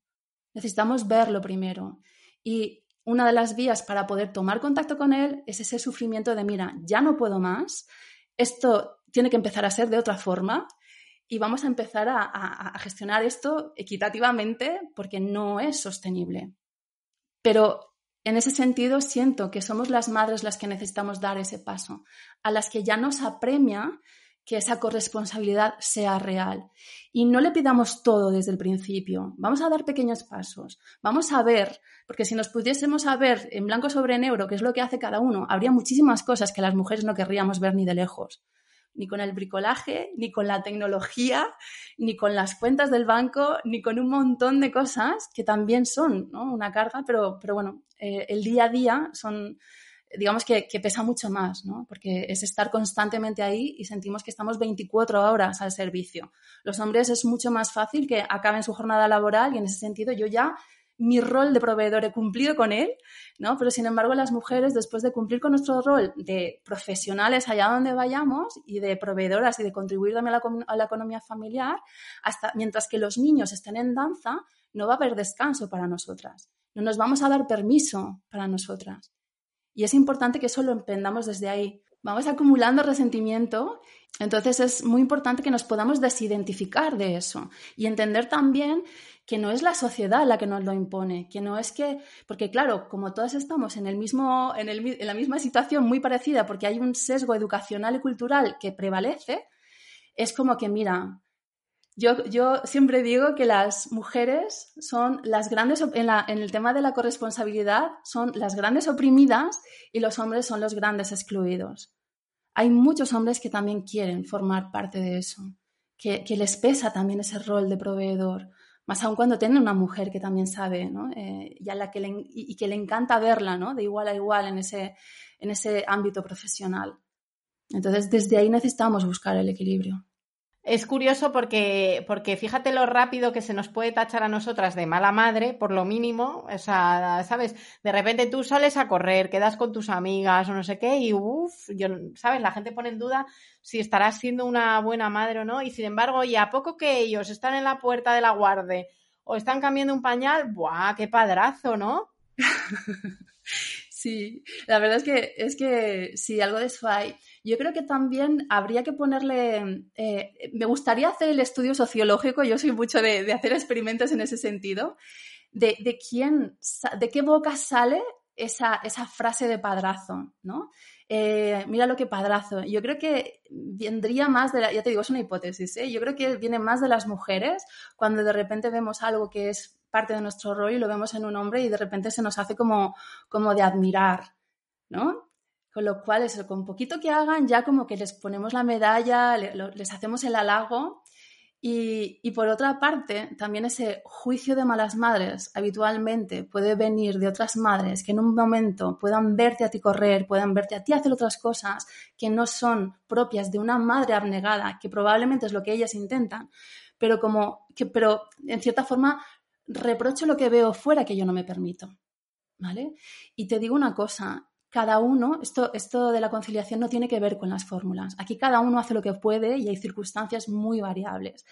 Necesitamos verlo primero. Y una de las vías para poder tomar contacto con él es ese sufrimiento de, mira, ya no puedo más, esto tiene que empezar a ser de otra forma y vamos a empezar a, gestionar esto equitativamente porque no es sostenible. Pero en ese sentido siento que somos las madres las que necesitamos dar ese paso, a las que ya nos apremia que esa corresponsabilidad sea real. Y no le pidamos todo desde el principio. Vamos a dar pequeños pasos. Vamos a ver, porque si nos pudiésemos saber en blanco sobre negro qué es lo que hace cada uno, habría muchísimas cosas que las mujeres no querríamos ver ni de lejos ni con el bricolaje, ni con la tecnología, ni con las cuentas del banco, ni con un montón de cosas que también son una carga, pero, pero bueno, eh, el día a día son, digamos que, pesa mucho más, ¿no? porque es estar constantemente ahí y sentimos que estamos 24 horas al servicio. Los hombres es mucho más fácil que acaben su jornada laboral y en ese sentido yo ya mi rol de proveedor, he cumplido con él, ¿no? Pero sin embargo, las mujeres, después de cumplir con nuestro rol de profesionales allá donde vayamos y de proveedoras y de contribuir también a la, economía familiar, hasta mientras que los niños estén en danza, no va a haber descanso para nosotras. No nos vamos a dar permiso para nosotras. Y es importante que eso lo emprendamos desde ahí. Vamos acumulando resentimiento, entonces es muy importante que nos podamos desidentificar de eso y entender también que no es la sociedad la que nos lo impone, que no es que, porque claro, como todas estamos en, el mismo, en, el, en la misma situación muy parecida, porque hay un sesgo educacional y cultural que prevalece, es como que, mira, yo, siempre digo que las mujeres son las grandes, en, la, el tema de la corresponsabilidad, son las grandes oprimidas y los hombres son los grandes excluidos. Hay muchos hombres que también quieren formar parte de eso, que, les pesa también ese rol de proveedor más aún cuando tiene una mujer que también sabe, ¿no? Eh, y, la que le, que le encanta verla. De igual a igual en ese, en ese ámbito profesional. Entonces, desde ahí necesitamos buscar el equilibrio. Es curioso porque, porque fíjate lo rápido que se nos puede tachar a nosotras de mala madre, por lo mínimo. O sea, ¿sabes? De repente tú sales a correr, quedas con tus amigas o no sé qué, y uff, ¿sabes? La gente pone en duda si estarás siendo una buena madre o no. Y sin embargo, y a poco que ellos están en la puerta de la guardia o están cambiando un pañal, ¡buah! ¡Qué padrazo, ¿no? *laughs* Sí, la verdad es que, es que sí, algo de eso. Yo creo que también habría que ponerle, eh, me gustaría hacer el estudio sociológico, yo soy mucho de, hacer experimentos en ese sentido, de, quién, de qué boca sale esa, esa frase de padrazo, ¿no? Eh, mira lo que padrazo. Yo creo que vendría más de la, ya te digo, es una hipótesis, ¿eh? yo creo que viene más de las mujeres cuando de repente vemos algo que es parte de nuestro rol y lo vemos en un hombre y de repente se nos hace como, como de admirar, ¿no? Con lo cual, eso, con poquito que hagan, ya como que les ponemos la medalla, les hacemos el halago. Y, y, por otra parte, también ese juicio de malas madres habitualmente puede venir de otras madres que en un momento puedan verte a ti correr, puedan verte a ti hacer otras cosas que no son propias de una madre abnegada, que probablemente es lo que ellas intentan, pero como que, pero en cierta forma reprocho lo que veo fuera que yo no me permito. ¿Vale? Y te digo una cosa, cada uno, esto, esto de la conciliación no tiene que ver con las fórmulas. Aquí cada uno hace lo que puede y hay circunstancias muy variables.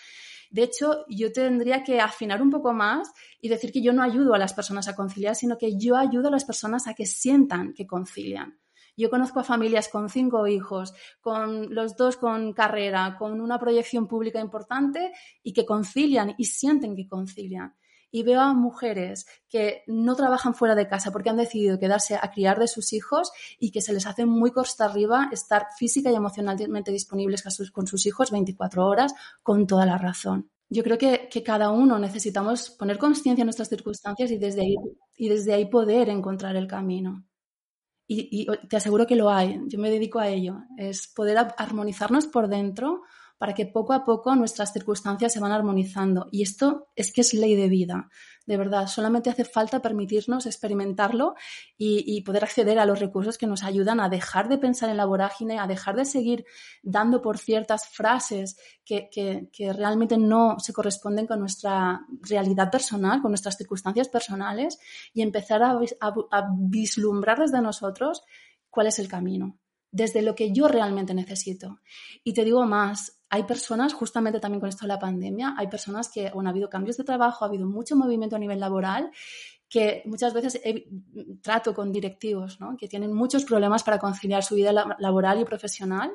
De hecho, yo tendría que afinar un poco más y decir que yo no ayudo a las personas a conciliar, sino que yo ayudo a las personas a que sientan que concilian. Yo conozco a familias con cinco hijos, con los dos con carrera, con una proyección pública importante y que concilian y sienten que concilian. Y veo a mujeres que no trabajan fuera de casa porque han decidido quedarse a criar de sus hijos y que se les hace muy costa arriba estar física y emocionalmente disponibles con sus hijos 24 horas con toda la razón. Yo creo que, cada uno necesitamos poner conciencia en nuestras circunstancias y desde ahí, y desde ahí poder encontrar el camino. y te aseguro que lo hay, yo me dedico a ello, es poder armonizarnos por dentro para que poco a poco nuestras circunstancias se van armonizando. Y esto es que es ley de vida, de verdad. Solamente hace falta permitirnos experimentarlo y, poder acceder a los recursos que nos ayudan a dejar de pensar en la vorágine, a dejar de seguir dando por ciertas frases que, realmente no se corresponden con nuestra realidad personal, con nuestras circunstancias personales y empezar a, a vislumbrar desde nosotros cuál es el camino desde lo que yo realmente necesito. Y te digo más, hay personas, justamente también con esto de la pandemia, hay personas que han habido cambios de trabajo, ha habido mucho movimiento a nivel laboral, que muchas veces trato con directivos que tienen muchos problemas para conciliar su vida laboral y profesional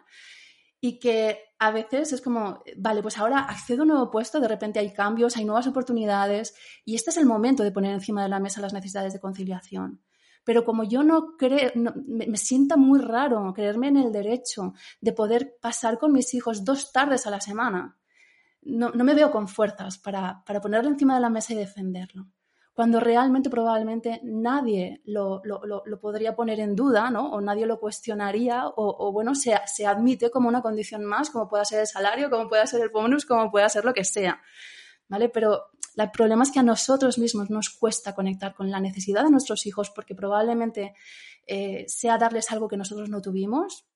y que a veces es como, vale, pues ahora accedo a un nuevo puesto, de repente hay cambios, hay nuevas oportunidades y este es el momento de poner encima de la mesa las necesidades de conciliación. Pero como yo no creo, me, sienta muy raro creerme en el derecho de poder pasar con mis hijos dos tardes a la semana, no, me veo con fuerzas para, ponerlo encima de la mesa y defenderlo cuando realmente probablemente nadie lo, podría poner en duda, ¿no? O nadie lo cuestionaría, o, bueno, se, se, admite como una condición más, como pueda ser el salario, como pueda ser el bonus, como pueda ser lo que sea, ¿vale? Pero el problema es que a nosotros mismos nos cuesta conectar con la necesidad de nuestros hijos porque probablemente eh, sea darles algo que nosotros no tuvimos.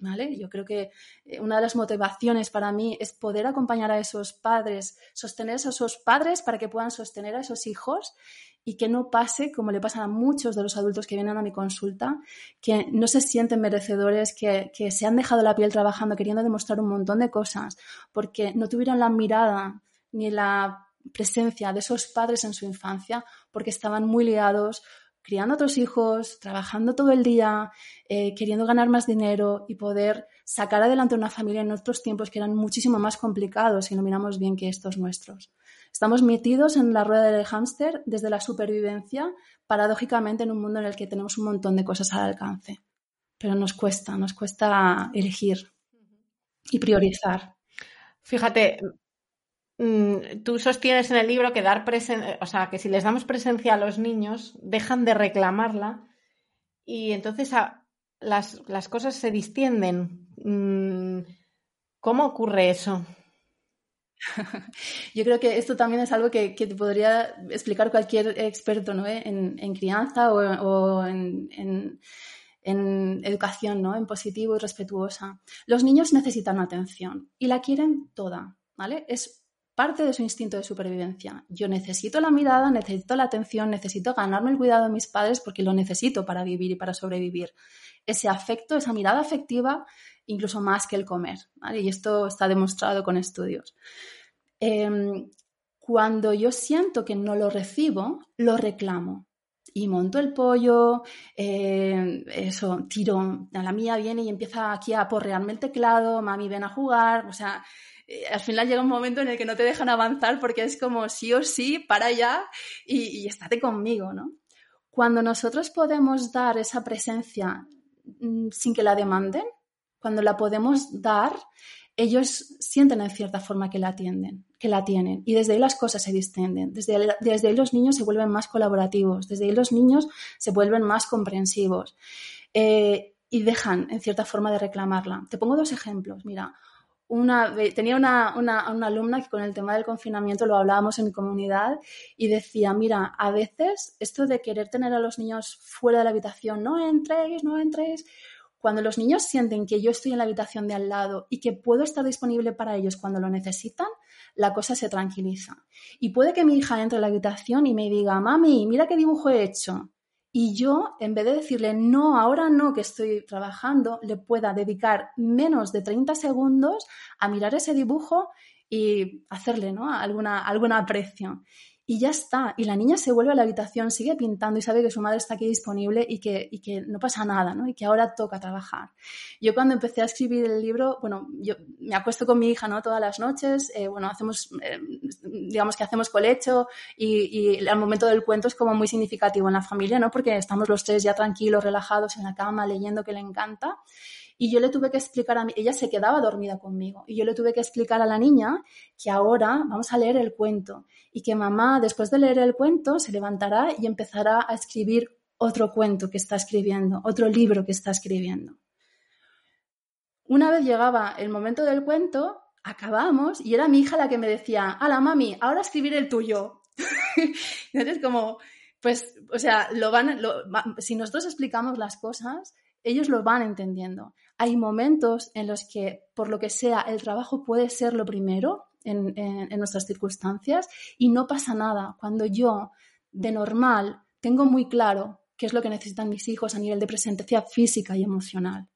¿Vale? Yo creo que eh, una de las motivaciones para mí es poder acompañar a esos padres, sostener a esos padres para que puedan sostener a esos hijos y que no pase como le pasa a muchos de los adultos que vienen a mi consulta, que no se sienten merecedores, que, que se han dejado la piel trabajando, queriendo demostrar un montón de cosas, porque no tuvieron la mirada ni la presencia de esos padres en su infancia porque estaban muy liados criando otros hijos, trabajando todo el día, eh, queriendo ganar más dinero y poder sacar adelante una familia en otros tiempos que eran muchísimo más complicados si lo miramos bien que estos nuestros. Estamos metidos en la rueda del hámster desde la supervivencia, paradójicamente en un mundo en el que tenemos un montón de cosas al alcance. Pero nos cuesta, nos cuesta elegir y priorizar. Fíjate, tú sostienes en el libro que dar o sea, que si les damos presencia a los niños, dejan de reclamarla y entonces las, cosas se distienden. Mm, ¿Cómo ocurre eso? *laughs* Yo creo que esto también es algo que, te podría explicar cualquier experto ¿no? en, crianza o, en, en, educación, ¿no? en positivo y respetuosa. Los niños necesitan atención y la quieren toda. ¿vale? Es parte de su instinto de supervivencia. Yo necesito la mirada, necesito la atención, necesito ganarme el cuidado de mis padres porque lo necesito para vivir y para sobrevivir. Ese afecto, esa mirada afectiva, incluso más que el comer. Y esto está demostrado con estudios. Em, cuando yo siento que no lo recibo, lo reclamo. Y monto el pollo, em, eso, tiro, la mía viene y empieza aquí a porrearme el teclado, mami ven a jugar, o sea, al final llega un momento en el que no te dejan avanzar porque es como sí o sí, para allá y, estate conmigo, ¿no? Cuando nosotros podemos dar esa presencia mm, sin que la demanden, cuando la podemos dar, ellos sienten en cierta forma que la atienden, que la tienen. Y desde ahí las cosas se distienden. Desde, desde ahí los niños se vuelven más colaborativos. Desde ahí los niños se vuelven más comprensivos. Eh, y dejan en cierta forma de reclamarla. Te pongo dos ejemplos. Mira, una, tenía una, alumna que con el tema del confinamiento lo hablábamos en mi comunidad y decía, mira, a veces esto de querer tener a los niños fuera de la habitación, no entréis, no entréis, cuando los niños sienten que yo estoy en la habitación de al lado y que puedo estar disponible para ellos cuando lo necesitan, la cosa se tranquiliza. Y puede que mi hija entre a la habitación y me diga, mami, mira qué dibujo he hecho y yo, en vez de decirle, no, ahora no, que estoy trabajando, le pueda dedicar menos de 30 segundos a mirar ese dibujo y hacerle ¿no? alguna, aprecio. Y ya está. Y la niña se vuelve a la habitación, sigue pintando y sabe que su madre está aquí disponible y que, que no pasa nada, ¿no? Y que ahora toca trabajar. Yo cuando empecé a escribir el libro, bueno, yo me acuesto con mi hija, ¿no? Todas las noches, eh, bueno, hacemos, eh, digamos que hacemos colecho y, y el momento del cuento es como muy significativo en la familia, ¿no? Porque estamos los tres ya tranquilos, relajados en la cama, leyendo que le encanta. Y yo le tuve que explicar a mí, ella se quedaba dormida conmigo, y yo le tuve que explicar a la niña que ahora vamos a leer el cuento y que mamá, después de leer el cuento, se levantará y empezará a escribir otro cuento que está escribiendo, otro libro que está escribiendo. Una vez llegaba el momento del cuento, acabamos y era mi hija la que me decía, la mami, ahora escribir el tuyo. *laughs* Entonces, como, pues, o sea, si nosotros explicamos las cosas, ellos lo van entendiendo. Hay momentos en los que, por lo que sea, el trabajo puede ser lo primero en, nuestras circunstancias y no pasa nada. Cuando yo, de normal, tengo muy claro qué es lo que necesitan mis hijos a nivel de presencia física y emocional.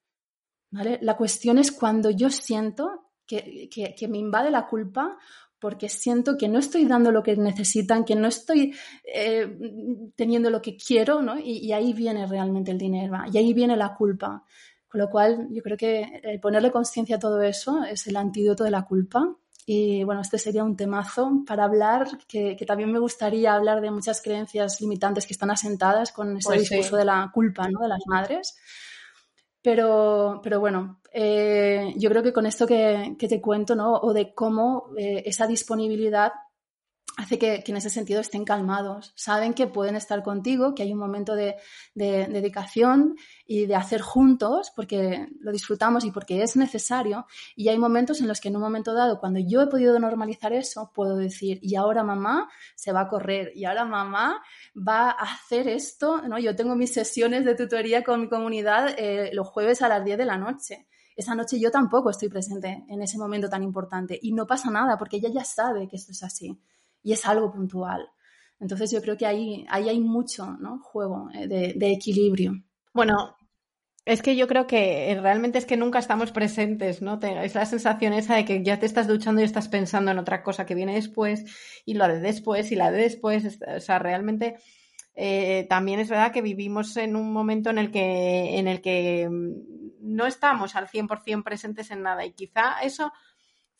¿vale? La cuestión es cuando yo siento que, me invade la culpa porque siento que no estoy dando lo que necesitan, que no estoy eh, teniendo lo que quiero, ¿no? Y, ahí viene realmente el dinero, y ahí viene la culpa. Con lo cual, yo creo que ponerle conciencia a todo eso es el antídoto de la culpa. Y bueno, este sería un temazo para hablar, que, también me gustaría hablar de muchas creencias limitantes que están asentadas con ese pues discurso de la culpa, ¿no? De las madres. Pero, pero bueno, eh, yo creo que con esto que, te cuento, ¿no? O de cómo eh, esa disponibilidad hace que, en ese sentido estén calmados. Saben que pueden estar contigo, que hay un momento de, dedicación y de hacer juntos porque lo disfrutamos y porque es necesario. Y hay momentos en los que en un momento dado, cuando yo he podido normalizar eso, puedo decir, y ahora mamá se va a correr, y ahora mamá va a hacer esto. ¿no? Yo tengo mis sesiones de tutoría con mi comunidad eh, los jueves a las 10 de la noche esa noche yo tampoco estoy presente en ese momento tan importante y no pasa nada porque ella ya sabe que esto es así y es algo puntual. Entonces yo creo que ahí, ahí hay mucho ¿no? juego eh, de, equilibrio. Bueno, es que yo creo que realmente es que nunca estamos presentes, ¿no? es la sensación esa de que ya te estás duchando y estás pensando en otra cosa que viene después y lo de después y la de después. O sea, realmente eh, también es verdad que vivimos en un momento en el que, en el que mm, no estamos al 100% presentes en nada y quizá eso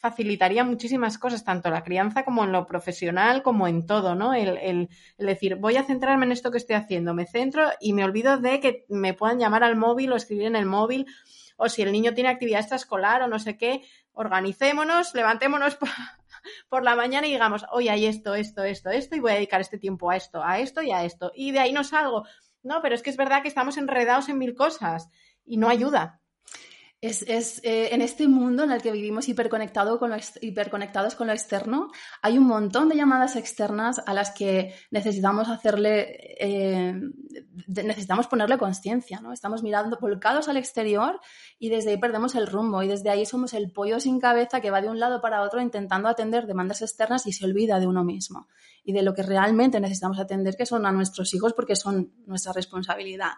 facilitaría muchísimas cosas, tanto la crianza como en lo profesional, como en todo, ¿no? El, decir, voy a centrarme en esto que estoy haciendo, me centro y me olvido de que me puedan llamar al móvil o escribir en el móvil, o si el niño tiene actividad extraescolar o no sé qué, organicémonos, levantémonos por *laughs* la mañana y digamos, hoy hay esto, esto, esto, esto, y voy a dedicar este tiempo a esto, a esto y a esto. Y de ahí no salgo. No, pero es que es verdad que estamos enredados en mil cosas y no ayuda es, eh, en este mundo en el que vivimos hiperconectado con hiperconectados con lo externo, hay un montón de llamadas externas a las que necesitamos hacerle, eh, necesitamos ponerle conciencia, ¿no? Estamos mirando volcados al exterior y desde ahí perdemos el rumbo y desde ahí somos el pollo sin cabeza que va de un lado para otro intentando atender demandas externas y se olvida de uno mismo y de lo que realmente necesitamos atender, que son a nuestros hijos porque son nuestra responsabilidad.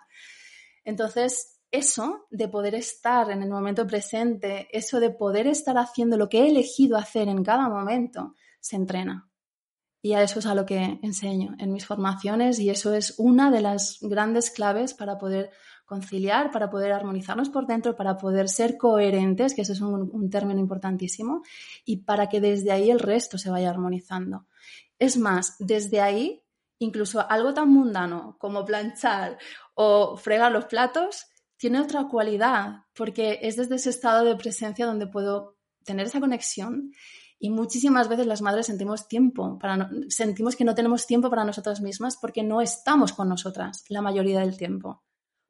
Entonces, eso de poder estar en el momento presente, eso de poder estar haciendo lo que he elegido hacer en cada momento, se entrena. Y a eso es a lo que enseño en mis formaciones y eso es una de las grandes claves para poder conciliar, para poder armonizarnos por dentro, para poder ser coherentes, que ese es un, un término importantísimo, y para que desde ahí el resto se vaya armonizando. Es más, desde ahí, incluso algo tan mundano como planchar o fregar los platos, tiene otra cualidad, porque es desde ese estado de presencia donde puedo tener esa conexión y muchísimas veces las madres sentimos tiempo, para sentimos que no tenemos tiempo para nosotras mismas porque no estamos con nosotras la mayoría del tiempo,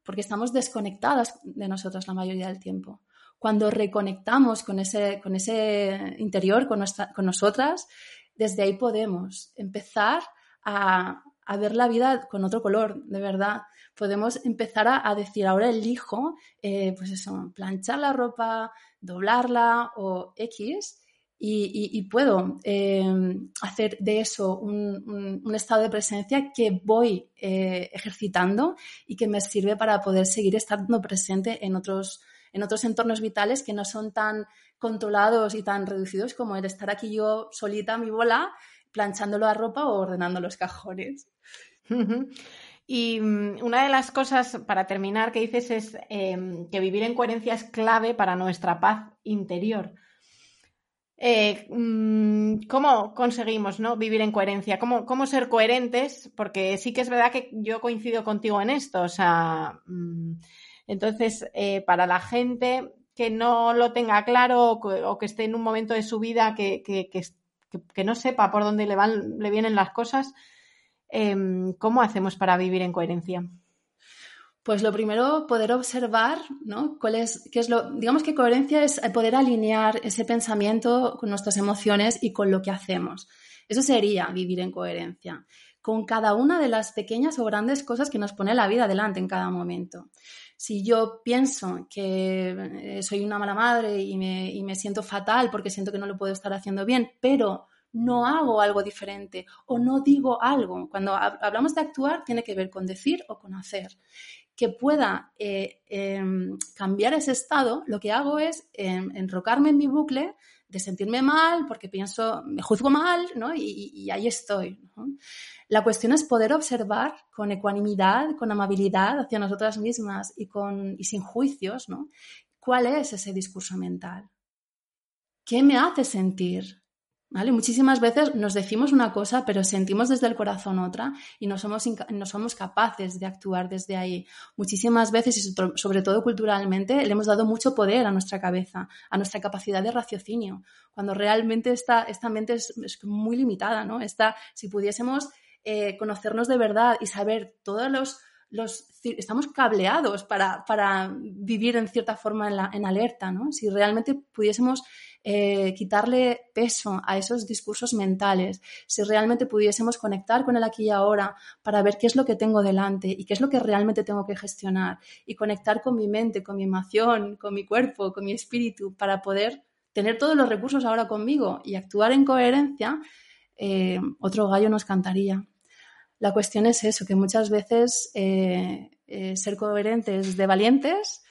porque estamos desconectadas de nosotras la mayoría del tiempo. Cuando reconectamos con ese, con ese interior, con, nuestra, con nosotras, desde ahí podemos empezar a, a ver la vida con otro color, de verdad. Podemos empezar a, decir, ahora elijo, eh, pues eso, planchar la ropa, doblarla o X, y, puedo em, hacer de eso un, estado de presencia que voy eh, ejercitando y que me sirve para poder seguir estando presente en otros, en otros entornos vitales que no son tan controlados y tan reducidos como el estar aquí yo solita, mi bola, planchando la ropa o ordenando los cajones. Y mm, una de las cosas, para terminar, que dices es em, que vivir en coherencia es clave para nuestra paz interior. Eh, mm, ¿Cómo conseguimos ¿no? vivir en coherencia? ¿Cómo, ¿Cómo, ser coherentes? Porque sí que es verdad que yo coincido contigo en esto. O sea, mm, entonces, eh, para la gente que no lo tenga claro o que, esté en un momento de su vida que, que no sepa por dónde le, van, le vienen las cosas, Em, ¿cómo hacemos para vivir en coherencia? Pues lo primero, poder observar, ¿no? ¿Cuál es, qué es lo, digamos que coherencia es poder alinear ese pensamiento con nuestras emociones y con lo que hacemos. Eso sería vivir en coherencia, con cada una de las pequeñas o grandes cosas que nos pone la vida delante en cada momento. Si yo pienso que soy una mala madre y me, y me siento fatal porque siento que no lo puedo estar haciendo bien, pero no hago algo diferente o no digo algo. Cuando hablamos de actuar, tiene que ver con decir o con hacer. Que pueda eh, em, cambiar ese estado, lo que hago es em, enrocarme en mi bucle de sentirme mal porque pienso, me juzgo mal, ¿no? Y, ahí estoy. La cuestión es poder observar con ecuanimidad, con amabilidad hacia nosotras mismas y, con, y sin juicios, ¿no? ¿Cuál es ese discurso mental? ¿Qué me hace sentir? Muchísimas veces nos decimos una cosa, pero sentimos desde el corazón otra y no somos, no somos capaces de actuar desde ahí. Muchísimas veces, y sobre todo culturalmente, le hemos dado mucho poder a nuestra cabeza, a nuestra capacidad de raciocinio, cuando realmente esta, esta mente es, muy limitada. ¿no? Esta, si pudiésemos eh, conocernos de verdad y saber todos los los, estamos cableados para, para, vivir en cierta forma en, alerta, ¿no? Si realmente pudiésemos eh, quitarle peso a esos discursos mentales, si realmente pudiésemos conectar con el aquí y ahora para ver qué es lo que tengo delante y qué es lo que realmente tengo que gestionar y conectar con mi mente, con mi emoción, con mi cuerpo, con mi espíritu para poder tener todos los recursos ahora conmigo y actuar en coherencia, eh, otro gallo nos cantaría. La cuestión es eso, que muchas veces eh, ser coherentes de valientes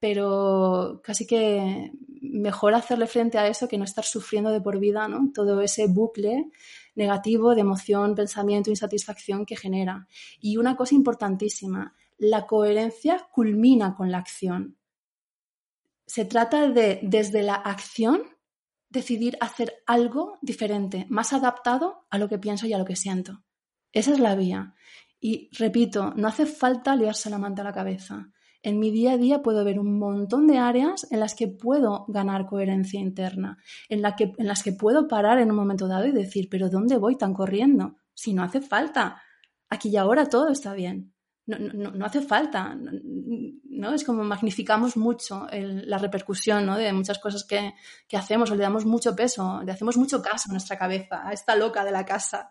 pero casi que mejor hacerle frente a eso que no estar sufriendo de por vida, ¿no? Todo ese bucle negativo de emoción, pensamiento, insatisfacción que genera. Y una cosa importantísima, la coherencia culmina con la acción. Se trata de, desde la acción, decidir hacer algo diferente, más adaptado a lo que pienso y a lo que siento. Esa es la vía. Y repito, no hace falta liarse la manta a la cabeza en mi día a día puedo ver un montón de áreas en las que puedo ganar coherencia interna, en, que, en las que puedo parar en un momento dado y decir, pero ¿dónde voy tan corriendo? Si no hace falta. Aquí y ahora todo está bien no, no, hace falta, ¿no? Es como magnificamos mucho la repercusión. De muchas cosas que, hacemos o le damos mucho peso, le hacemos mucho caso a nuestra cabeza, a esta loca de la casa.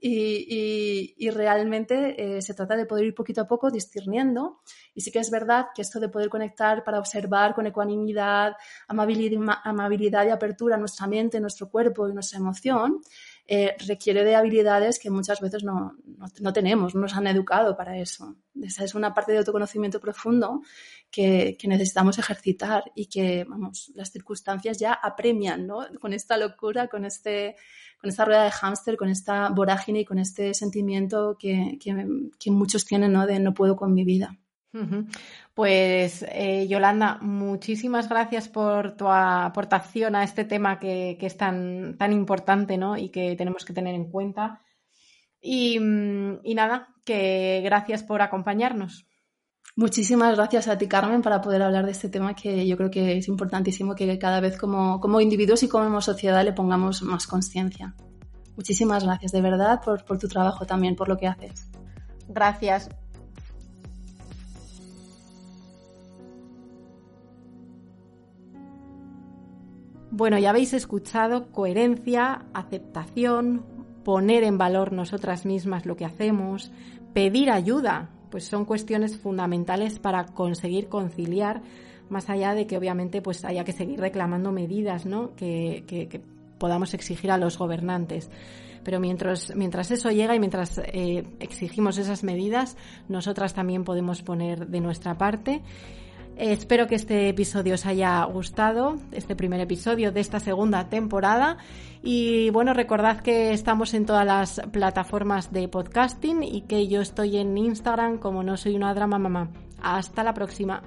Y, realmente eh, se trata de poder ir poquito a poco discerniendo y sí que es verdad que esto de poder conectar para observar con ecuanimidad, amabilidad, amabilidad y apertura nuestra mente, nuestro cuerpo y nuestra emoción, eh, requiere de habilidades que muchas veces no, no, tenemos, no nos han educado para eso. Esa es una parte de autoconocimiento profundo que, que, necesitamos ejercitar y que, vamos, las circunstancias ya apremian, ¿no? Con esta locura, con, este, con esta rueda de hámster, con esta vorágine y con este sentimiento que, que, que muchos tienen, ¿no? De no puedo con mi vida. Pues eh, Yolanda, muchísimas gracias por tu aportación a este tema que, es tan, tan importante ¿no? y que tenemos que tener en cuenta. Y, nada, que gracias por acompañarnos. Muchísimas gracias a ti, Carmen, para poder hablar de este tema que yo creo que es importantísimo que cada vez como, como individuos y como sociedad le pongamos más conciencia. Muchísimas gracias, de verdad, por, por tu trabajo también, por lo que haces. Gracias. Bueno, ya habéis escuchado coherencia, aceptación, poner en valor nosotras mismas lo que hacemos, pedir ayuda, pues son cuestiones fundamentales para conseguir conciliar, más allá de que obviamente pues haya que seguir reclamando medidas, ¿no? Que, podamos exigir a los gobernantes. Pero mientras, mientras eso llega y mientras eh, exigimos esas medidas, nosotras también podemos poner de nuestra parte Espero que este episodio os haya gustado, este primer episodio de esta segunda temporada. Y bueno, recordad que estamos en todas las plataformas de podcasting y que yo estoy en Instagram como no soy una drama mamá. Hasta la próxima.